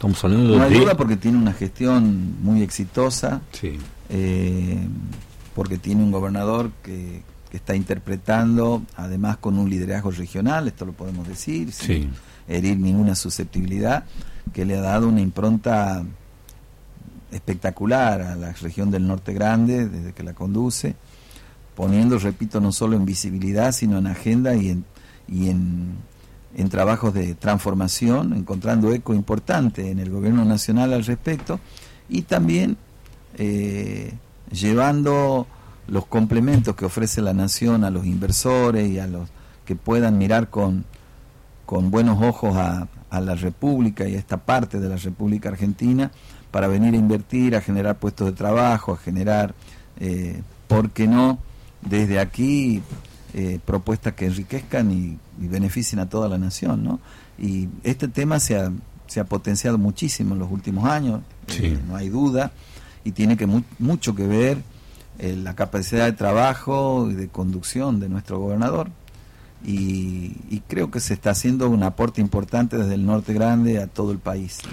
Estamos hablando No hay de... duda porque tiene una gestión muy exitosa, Sí, eh, porque tiene un gobernador que, que está interpretando, además con un liderazgo regional, esto lo podemos decir, sin sí, herir ninguna susceptibilidad, que le ha dado una impronta espectacular a la región del Norte Grande desde que la conduce, poniendo, repito, no solo en visibilidad, sino en agenda y en, y en, en trabajos de transformación, encontrando eco importante en el gobierno nacional al respecto, y también eh, llevando los complementos que ofrece la nación a los inversores y a los que puedan mirar con, con buenos ojos a, a la República y a esta parte de la República Argentina para venir a invertir, a generar puestos de trabajo, a generar, eh, ¿por qué no?, desde aquí eh, propuestas que enriquezcan y, y beneficien a toda la nación, ¿no? Y este tema se ha, se ha potenciado muchísimo en los últimos años, Sí. eh, no hay duda, y tiene que mu- mucho que ver eh, la capacidad de trabajo y de conducción de nuestro gobernador. Y, y creo que se está haciendo un aporte importante desde el norte grande a todo el país.